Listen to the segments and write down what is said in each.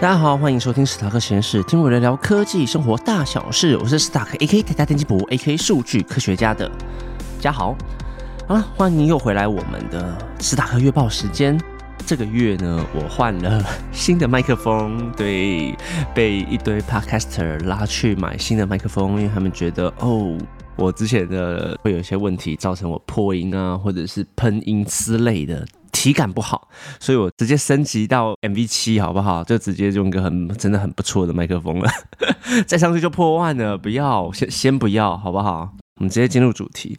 大家好，欢迎收听史塔克实验室，听我聊聊科技生活大小事。我是史塔克 A.K. 台大电机博 A.K. 数据科学家的嘉豪。好了，欢迎又回来我们的史塔克月报时间。这个月呢，我换了新的麦克风，对，被一堆 Podcaster 拉去买新的麦克风，因为他们觉得哦，我之前的会有一些问题，造成我破音啊，或者是喷音之类的。体感不好，所以我直接升级到 MV 七，好不好？就直接用个很真的很不错的麦克风了，再上去就破万了。不要，先先不要，好不好？我们直接进入主题。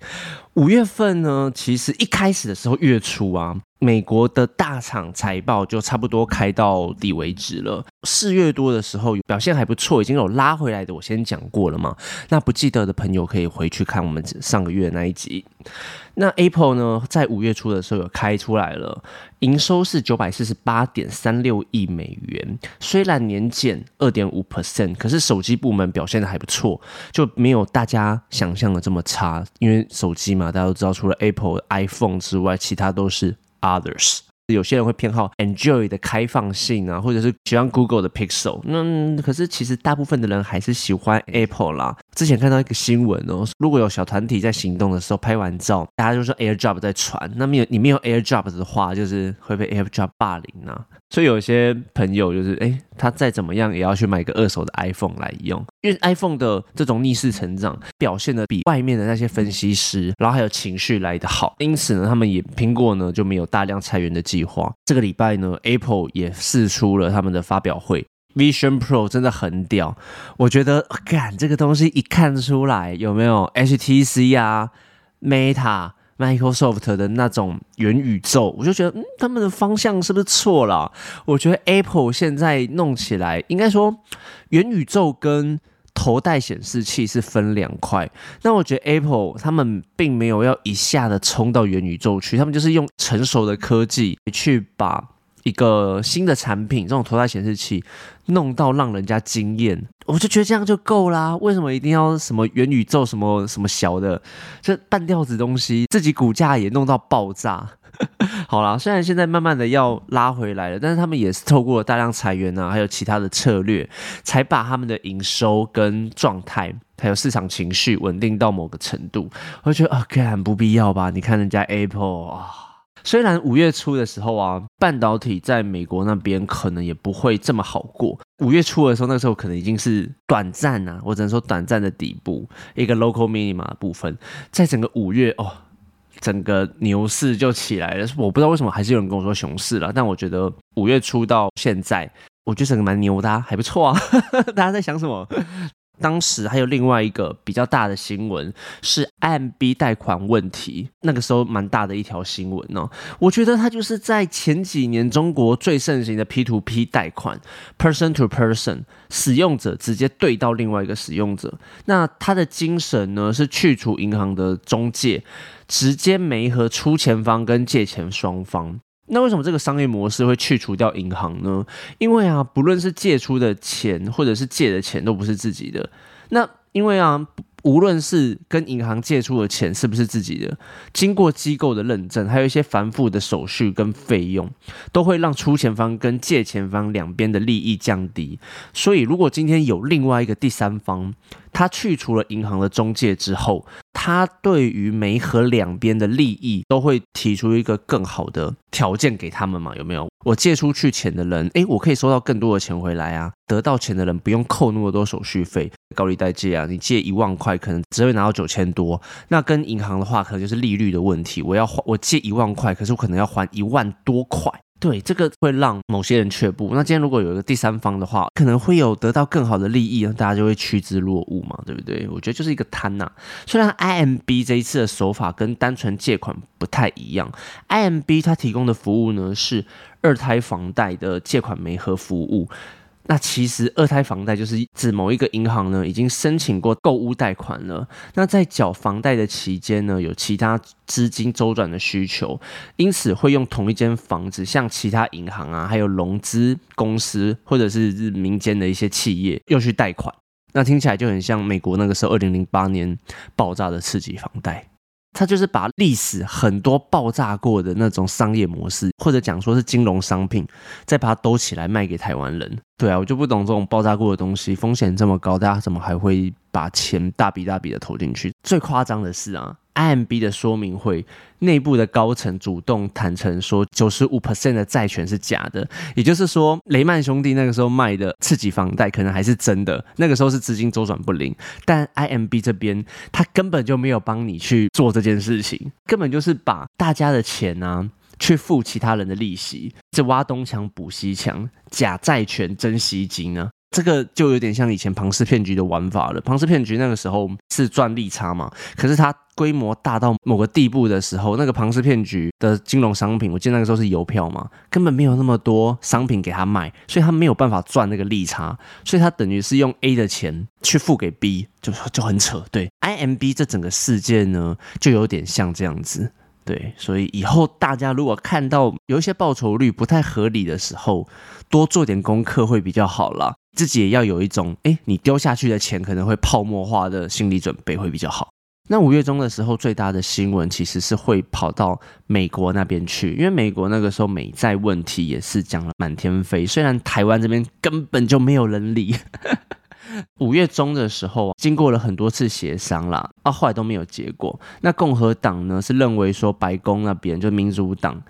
五月份呢，其实一开始的时候月初啊，美国的大厂财报就差不多开到底为止了。四月多的时候表现还不错，已经有拉回来的，我先讲过了嘛。那不记得的朋友可以回去看我们上个月那一集。那 Apple 呢，在五月初的时候有开出来了，营收是九百四十八点三六亿美元，虽然年减二点五 percent，可是手机部门表现的还不错，就没有大家想象的这么差，因为手机嘛，大家都知道，除了 Apple iPhone 之外，其他都是 Others。有些人会偏好 Enjoy 的开放性啊，或者是喜欢 Google 的 Pixel。那可是其实大部分的人还是喜欢 Apple 啦。之前看到一个新闻哦，如果有小团体在行动的时候拍完照，大家就说 AirDrop 在传。那没有你没有 AirDrop 的话，就是会被 AirDrop 霸凌啊。所以有些朋友就是，哎，他再怎么样也要去买个二手的 iPhone 来用，因为 iPhone 的这种逆势成长表现的比外面的那些分析师，然后还有情绪来的好。因此呢，他们也苹果呢就没有大量裁员的计划。这个礼拜呢，Apple 也试出了他们的发表会，Vision Pro 真的很屌。我觉得，干这个东西一看出来有没有 HTC 啊，Meta。Microsoft 的那种元宇宙，我就觉得，嗯，他们的方向是不是错了？我觉得 Apple 现在弄起来，应该说元宇宙跟头戴显示器是分两块。那我觉得 Apple 他们并没有要一下子冲到元宇宙去，他们就是用成熟的科技去把。一个新的产品，这种头戴显示器弄到让人家惊艳，我就觉得这样就够啦。为什么一定要什么元宇宙什么什么小的，这半吊子东西，自己股价也弄到爆炸。好啦，虽然现在慢慢的要拉回来了，但是他们也是透过大量裁员啊，还有其他的策略，才把他们的营收跟状态，还有市场情绪稳定到某个程度。我觉得啊，很不必要吧？你看人家 Apple 啊。虽然五月初的时候啊，半导体在美国那边可能也不会这么好过。五月初的时候，那时候可能已经是短暂啊，我只能说短暂的底部，一个 local minima 部分，在整个五月哦，整个牛市就起来了。我不知道为什么还是有人跟我说熊市了，但我觉得五月初到现在，我觉得整个蛮牛的，还不错啊。大家在想什么？当时还有另外一个比较大的新闻是 M B 贷款问题，那个时候蛮大的一条新闻哦。我觉得它就是在前几年中国最盛行的 P2P 贷款，person to person，使用者直接对到另外一个使用者。那它的精神呢是去除银行的中介，直接媒合出钱方跟借钱双方。那为什么这个商业模式会去除掉银行呢？因为啊，不论是借出的钱或者是借的钱都不是自己的。那因为啊。无论是跟银行借出的钱是不是自己的，经过机构的认证，还有一些繁复的手续跟费用，都会让出钱方跟借钱方两边的利益降低。所以，如果今天有另外一个第三方，他去除了银行的中介之后，他对于每和两边的利益都会提出一个更好的条件给他们嘛？有没有？我借出去钱的人，诶，我可以收到更多的钱回来啊！得到钱的人不用扣那么多手续费。高利贷借啊，你借一万块，可能只会拿到九千多。那跟银行的话，可能就是利率的问题。我要还我借一万块，可是我可能要还一万多块。对，这个会让某些人却步。那今天如果有一个第三方的话，可能会有得到更好的利益，大家就会趋之若鹜嘛，对不对？我觉得就是一个贪呐。虽然 IMB 这一次的手法跟单纯借款不太一样，IMB 它提供的服务呢是二胎房贷的借款媒合服务。那其实二胎房贷就是指某一个银行呢已经申请过购物贷款了，那在缴房贷的期间呢有其他资金周转的需求，因此会用同一间房子向其他银行啊，还有融资公司或者是民间的一些企业又去贷款，那听起来就很像美国那个时候二零零八年爆炸的刺激房贷。他就是把历史很多爆炸过的那种商业模式，或者讲说是金融商品，再把它兜起来卖给台湾人。对啊，我就不懂这种爆炸过的东西，风险这么高，大家怎么还会把钱大笔大笔的投进去？最夸张的是啊，IMB 的说明会内部的高层主动坦诚说，九十五 percent 的债权是假的，也就是说，雷曼兄弟那个时候卖的刺激房贷可能还是真的，那个时候是资金周转不灵，但 IMB 这边他根本就没有帮你去做这件事情，根本就是把大家的钱啊。去付其他人的利息，这挖东墙补西墙，假债权真吸金呢？这个就有点像以前庞氏骗局的玩法了。庞氏骗局那个时候是赚利差嘛，可是它规模大到某个地步的时候，那个庞氏骗局的金融商品，我记得那个时候是邮票嘛，根本没有那么多商品给他卖，所以他没有办法赚那个利差，所以他等于是用 A 的钱去付给 B，就就很扯。对，IMB 这整个事件呢，就有点像这样子。对，所以以后大家如果看到有一些报酬率不太合理的时候，多做点功课会比较好啦。自己也要有一种，哎，你丢下去的钱可能会泡沫化的心理准备会比较好。那五月中的时候，最大的新闻其实是会跑到美国那边去，因为美国那个时候美债问题也是讲了满天飞，虽然台湾这边根本就没有人理。五月中的时候，经过了很多次协商啦，啊，后来都没有结果。那共和党呢是认为说，白宫那边就民主党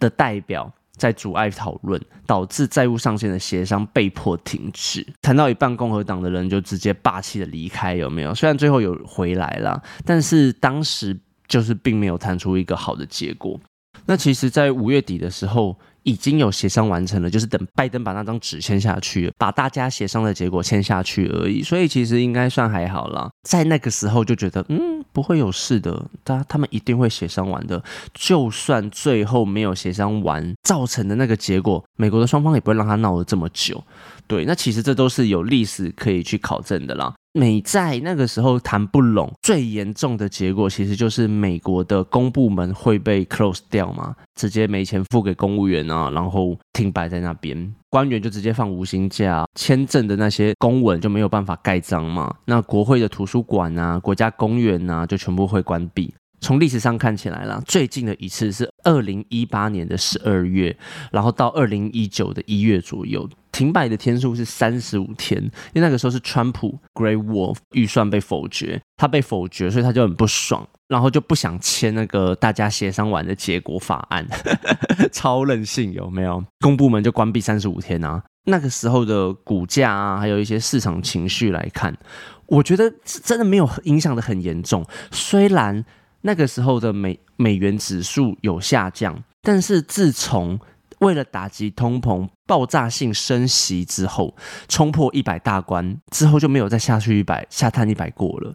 的代表在阻碍讨论，导致债务上限的协商被迫停止。谈到一半，共和党的人就直接霸气的离开，有没有？虽然最后有回来了，但是当时就是并没有谈出一个好的结果。那其实，在五月底的时候。已经有协商完成了，就是等拜登把那张纸签下去，把大家协商的结果签下去而已。所以其实应该算还好啦。在那个时候就觉得，嗯，不会有事的，他他们一定会协商完的。就算最后没有协商完，造成的那个结果，美国的双方也不会让他闹了这么久。对，那其实这都是有历史可以去考证的啦。美债那个时候谈不拢，最严重的结果其实就是美国的公部门会被 close 掉嘛，直接没钱付给公务员啊，然后停摆在那边，官员就直接放无薪假，签证的那些公文就没有办法盖章嘛，那国会的图书馆啊、国家公园啊就全部会关闭。从历史上看起来啦，最近的一次是二零一八年的十二月，然后到二零一九的一月左右，停摆的天数是三十五天。因为那个时候是川普 Great Wolf 预算被否决，他被否决，所以他就很不爽，然后就不想签那个大家协商完的结果法案，超任性有没有？公部门就关闭三十五天啊！那个时候的股价啊，还有一些市场情绪来看，我觉得真的没有影响的很严重，虽然。那个时候的美美元指数有下降，但是自从为了打击通膨爆炸性升息之后，冲破一百大关之后就没有再下去一百下探一百过了。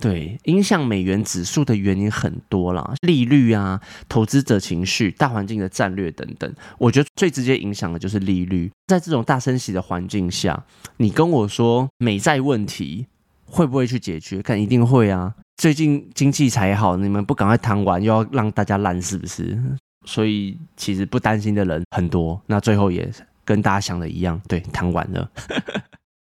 对，影响美元指数的原因很多啦，利率啊、投资者情绪、大环境的战略等等。我觉得最直接影响的就是利率。在这种大升息的环境下，你跟我说美债问题会不会去解决？看，一定会啊。最近经济才好，你们不赶快谈完，又要让大家烂，是不是？所以其实不担心的人很多，那最后也跟大家想的一样，对，谈完了。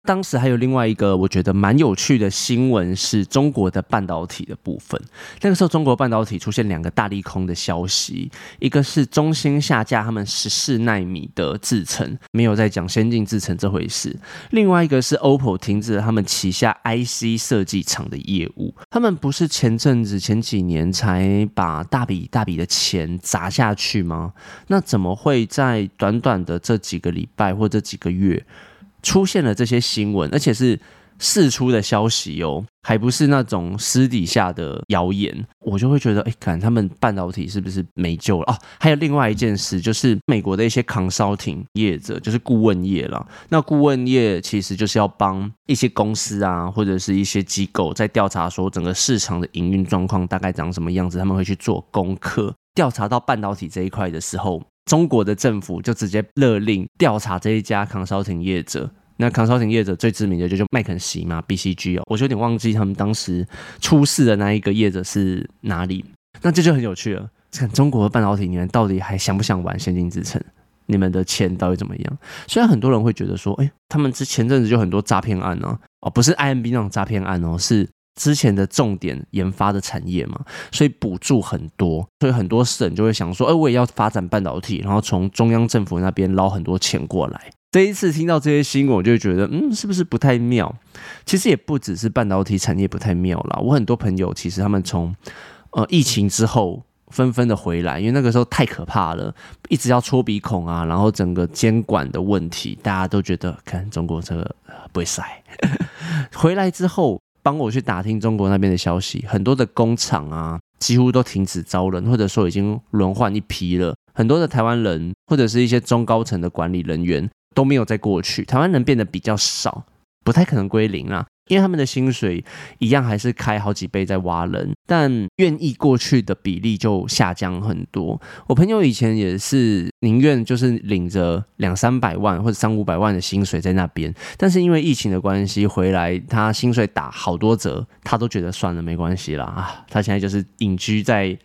当时还有另外一个我觉得蛮有趣的新闻，是中国的半导体的部分。那个时候，中国半导体出现两个大利空的消息，一个是中芯下架他们十四纳米的制程，没有在讲先进制程这回事；另外一个是 OPPO 停止了他们旗下 IC 设计厂的业务。他们不是前阵子前几年才把大笔大笔的钱砸下去吗？那怎么会在短短的这几个礼拜或这几个月？出现了这些新闻，而且是释出的消息哦，还不是那种私底下的谣言，我就会觉得，哎，看他们半导体是不是没救了哦？还有另外一件事，就是美国的一些 consulting 业者，就是顾问业了。那顾问业其实就是要帮一些公司啊，或者是一些机构在调查说整个市场的营运状况大概长什么样子，他们会去做功课，调查到半导体这一块的时候。中国的政府就直接勒令调查这一家 consulting 业者。那 consulting 业者最知名的就就麦肯锡嘛，BCG 哦，我就有点忘记他们当时出事的那一个业者是哪里。那这就很有趣了，看中国的半导体，你们到底还想不想玩先进制程？你们的钱到底怎么样？虽然很多人会觉得说，哎，他们之前阵子就很多诈骗案呢，哦，不是 IMB 那种诈骗案哦，是之前的重点研发的产业嘛，所以补助很多，所以很多省就会想说，哎，我也要发展半导体，然后从中央政府那边捞很多钱过来。这一次听到这些新闻，我就觉得，嗯，是不是不太妙？其实也不只是半导体产业不太妙啦，我很多朋友其实他们从呃疫情之后纷纷的回来，因为那个时候太可怕了，一直要戳鼻孔啊，然后整个监管的问题，大家都觉得看中国这个不会塞。回来之后。帮我去打听中国那边的消息，很多的工厂啊，几乎都停止招人，或者说已经轮换一批了。很多的台湾人或者是一些中高层的管理人员都没有再过去，台湾人变得比较少，不太可能归零啊。因为他们的薪水一样还是开好几倍在挖人，但愿意过去的比例就下降很多。我朋友以前也是宁愿就是领着两三百万或者三五百万的薪水在那边，但是因为疫情的关系回来，他薪水打好多折，他都觉得算了没关系啦啊。他现在就是隐居在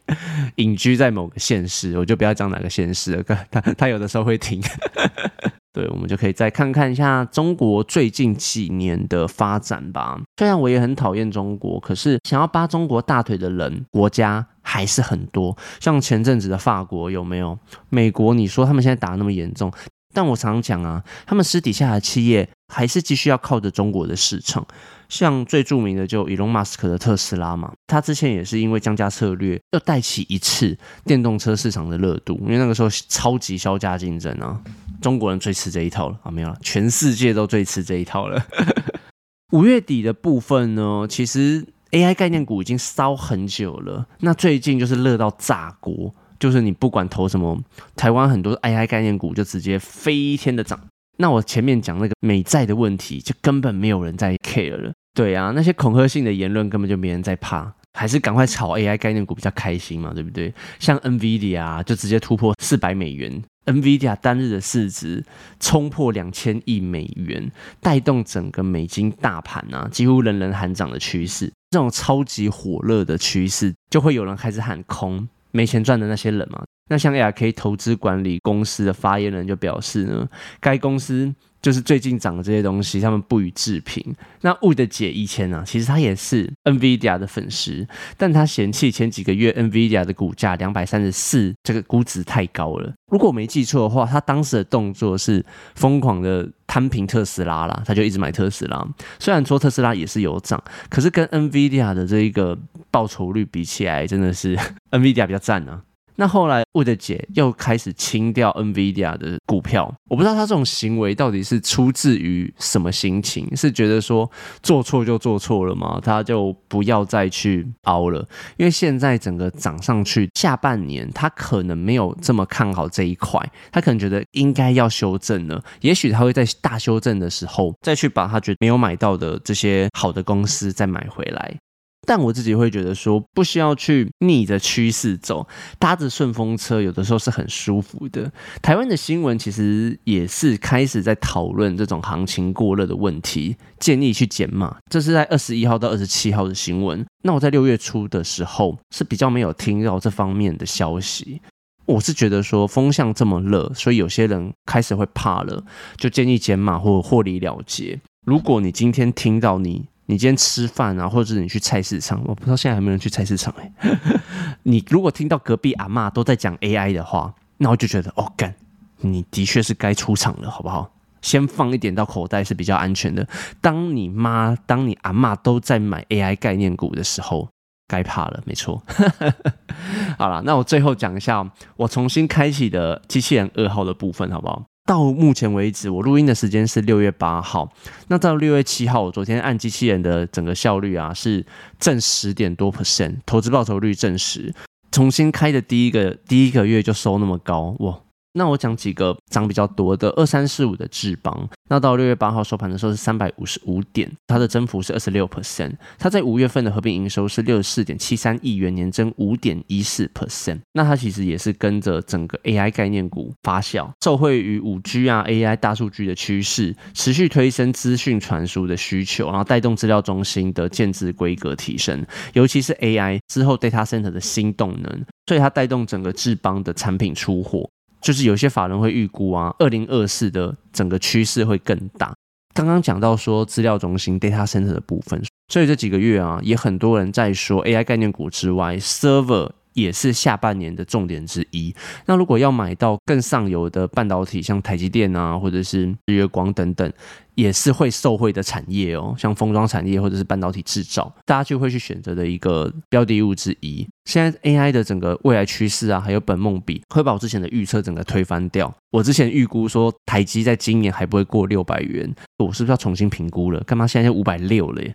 隐居在某个县市，我就不要讲哪个县市了，他 他有的时候会停。对，我们就可以再看看一下中国最近几年的发展吧。虽然我也很讨厌中国，可是想要扒中国大腿的人国家还是很多。像前阵子的法国有没有？美国你说他们现在打那么严重，但我常常讲啊，他们私底下的企业还是继续要靠着中国的市场。像最著名的就 Elon Musk 的特斯拉嘛，他之前也是因为降价策略，又带起一次电动车市场的热度，因为那个时候超级销价竞争啊。中国人最吃这一套了啊，没有了，全世界都最吃这一套了。五月底的部分呢，其实 AI 概念股已经烧很久了，那最近就是热到炸锅，就是你不管投什么，台湾很多 AI 概念股就直接飞天的涨。那我前面讲那个美债的问题，就根本没有人在 care 了。对啊，那些恐吓性的言论根本就没人在怕，还是赶快炒 AI 概念股比较开心嘛，对不对？像 NVIDIA 就直接突破四百美元。NVIDIA 单日的市值冲破两千亿美元，带动整个美金大盘啊，几乎人人喊涨的趋势。这种超级火热的趋势，就会有人开始喊空，没钱赚的那些人嘛。那像 ARK 投资管理公司的发言人就表示呢，该公司。就是最近涨的这些东西，他们不予置评。那雾的姐以前呢，其实她也是 NVIDIA 的粉丝，但她嫌弃前几个月 NVIDIA 的股价两百三十四，这个估值太高了。如果我没记错的话，她当时的动作是疯狂的摊平特斯拉啦，她就一直买特斯拉。虽然说特斯拉也是有涨，可是跟 NVIDIA 的这一个报酬率比起来，真的是 NVIDIA 比较赞呢。那后来，我的姐又开始清掉 NVIDIA 的股票，我不知道他这种行为到底是出自于什么心情，是觉得说做错就做错了吗？他就不要再去熬了，因为现在整个涨上去，下半年他可能没有这么看好这一块，他可能觉得应该要修正了，也许他会在大修正的时候再去把他觉得没有买到的这些好的公司再买回来。但我自己会觉得说，不需要去逆着趋势走，搭着顺风车，有的时候是很舒服的。台湾的新闻其实也是开始在讨论这种行情过热的问题，建议去减码。这是在二十一号到二十七号的新闻。那我在六月初的时候是比较没有听到这方面的消息。我是觉得说风向这么热，所以有些人开始会怕了，就建议减码或获利了结。如果你今天听到你。你今天吃饭啊，或者是你去菜市场，我不知道现在有没有人去菜市场哎。你如果听到隔壁阿妈都在讲 AI 的话，那我就觉得哦干，你的确是该出场了，好不好？先放一点到口袋是比较安全的。当你妈、当你阿妈都在买 AI 概念股的时候，该怕了，没错。好了，那我最后讲一下我重新开启的机器人二号的部分，好不好？到目前为止，我录音的时间是六月八号。那到六月七号，我昨天按机器人的整个效率啊，是正十点多 percent，投资报酬率正十。重新开的第一个第一个月就收那么高，哇！那我讲几个涨比较多的二三四五的智邦，那到六月八号收盘的时候是三百五十五点，它的增幅是二十六 percent。它在五月份的合并营收是六十四点七三亿元，年增五点一四 percent。那它其实也是跟着整个 AI 概念股发酵，受惠于五 G 啊 AI 大数据的趋势，持续推升资讯传输的需求，然后带动资料中心的建制规格提升，尤其是 AI 之后 data center 的新动能，所以它带动整个智邦的产品出货。就是有些法人会预估啊，二零二四的整个趋势会更大。刚刚讲到说资料中心 data center 的部分，所以这几个月啊，也很多人在说 AI 概念股之外，server。也是下半年的重点之一。那如果要买到更上游的半导体，像台积电啊，或者是日月光等等。也是会受惠的产业哦，像封装产业或者是半导体制造，大家就会去选择的一个标的物之一。现在 AI 的整个未来趋势啊，还有本梦比会把我之前的预测整个推翻掉。我之前预估说台积在今年还不会过六百元，我是不是要重新评估了？干嘛现在五百六了？耶？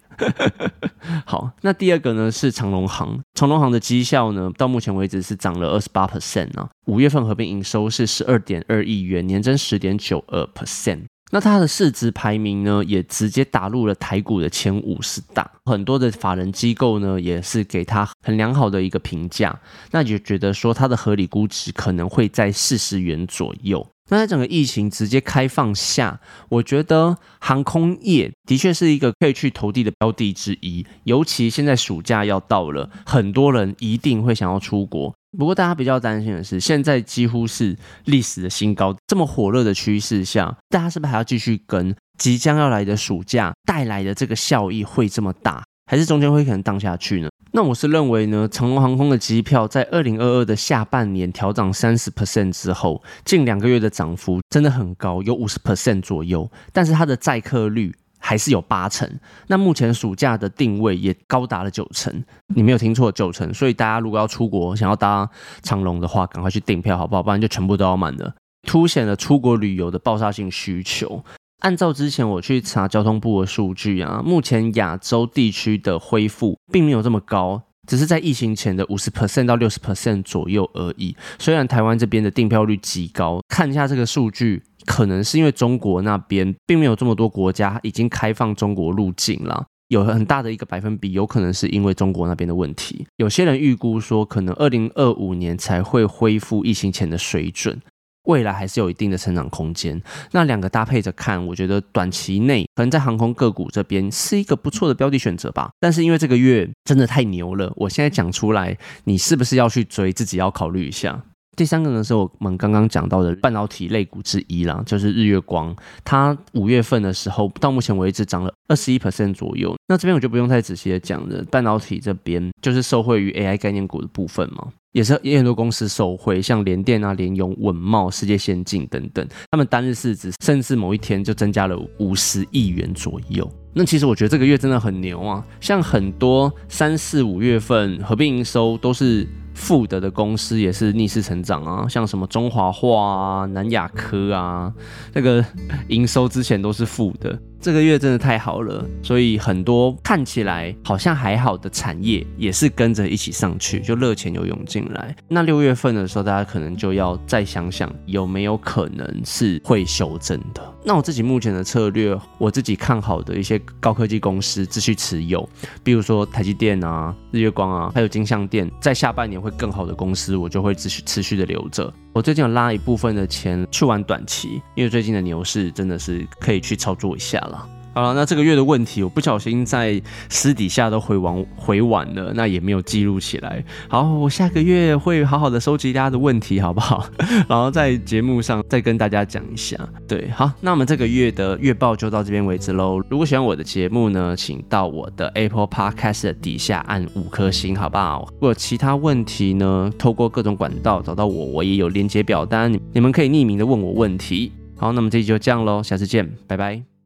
好，那第二个呢是长隆行，长隆行的绩效呢到目前为止是涨了二十八 percent 啊，五月份合并营收是十二点二亿元，年增十点九二 percent。那它的市值排名呢，也直接打入了台股的前五十大，很多的法人机构呢，也是给它很良好的一个评价，那就觉得说它的合理估值可能会在四十元左右。那在整个疫情直接开放下，我觉得航空业的确是一个可以去投递的标的之一，尤其现在暑假要到了，很多人一定会想要出国。不过大家比较担心的是，现在几乎是历史的新高，这么火热的趋势下，大家是不是还要继续跟即将要来的暑假带来的这个效益会这么大，还是中间会可能荡下去呢？那我是认为呢，长龙航空的机票在二零二二的下半年调涨三十 percent 之后，近两个月的涨幅真的很高，有五十 percent 左右，但是它的载客率。还是有八成，那目前暑假的定位也高达了九成，你没有听错，九成。所以大家如果要出国，想要搭长龙的话，赶快去订票好不好？不然就全部都要满了，凸显了出国旅游的爆炸性需求。按照之前我去查交通部的数据啊，目前亚洲地区的恢复并没有这么高，只是在疫情前的五十 percent 到六十 percent 左右而已。虽然台湾这边的订票率极高，看一下这个数据。可能是因为中国那边并没有这么多国家已经开放中国入境了，有很大的一个百分比，有可能是因为中国那边的问题。有些人预估说，可能二零二五年才会恢复疫情前的水准，未来还是有一定的成长空间。那两个搭配着看，我觉得短期内可能在航空个股这边是一个不错的标的选择吧。但是因为这个月真的太牛了，我现在讲出来，你是不是要去追，自己要考虑一下。第三个呢是我们刚刚讲到的半导体类股之一啦，就是日月光。它五月份的时候到目前为止涨了二十一 percent 左右。那这边我就不用太仔细的讲了，半导体这边就是受惠于 AI 概念股的部分嘛，也是也很多公司受惠，像联电啊、联咏、稳茂、世界先进等等，他们单日市值甚至某一天就增加了五十亿元左右。那其实我觉得这个月真的很牛啊，像很多三四五月份合并营收都是。富德的公司也是逆势成长啊，像什么中华化啊、南亚科啊，那个营收之前都是负的。这个月真的太好了，所以很多看起来好像还好的产业也是跟着一起上去，就热钱又涌进来。那六月份的时候，大家可能就要再想想有没有可能是会修正的。那我自己目前的策略，我自己看好的一些高科技公司继续持有，比如说台积电啊、日月光啊，还有金相电，在下半年会更好的公司，我就会持续持续的留着。我最近有拉一部分的钱去玩短期，因为最近的牛市真的是可以去操作一下了。好了，那这个月的问题，我不小心在私底下都回完回完了，那也没有记录起来。好，我下个月会好好的收集大家的问题，好不好？然后在节目上再跟大家讲一下。对，好，那我们这个月的月报就到这边为止喽。如果喜欢我的节目呢，请到我的 Apple Podcast 底下按五颗星，好不好？如果其他问题呢，透过各种管道找到我，我也有连接表单，你们可以匿名的问我问题。好，那么这期就这样喽，下次见，拜拜。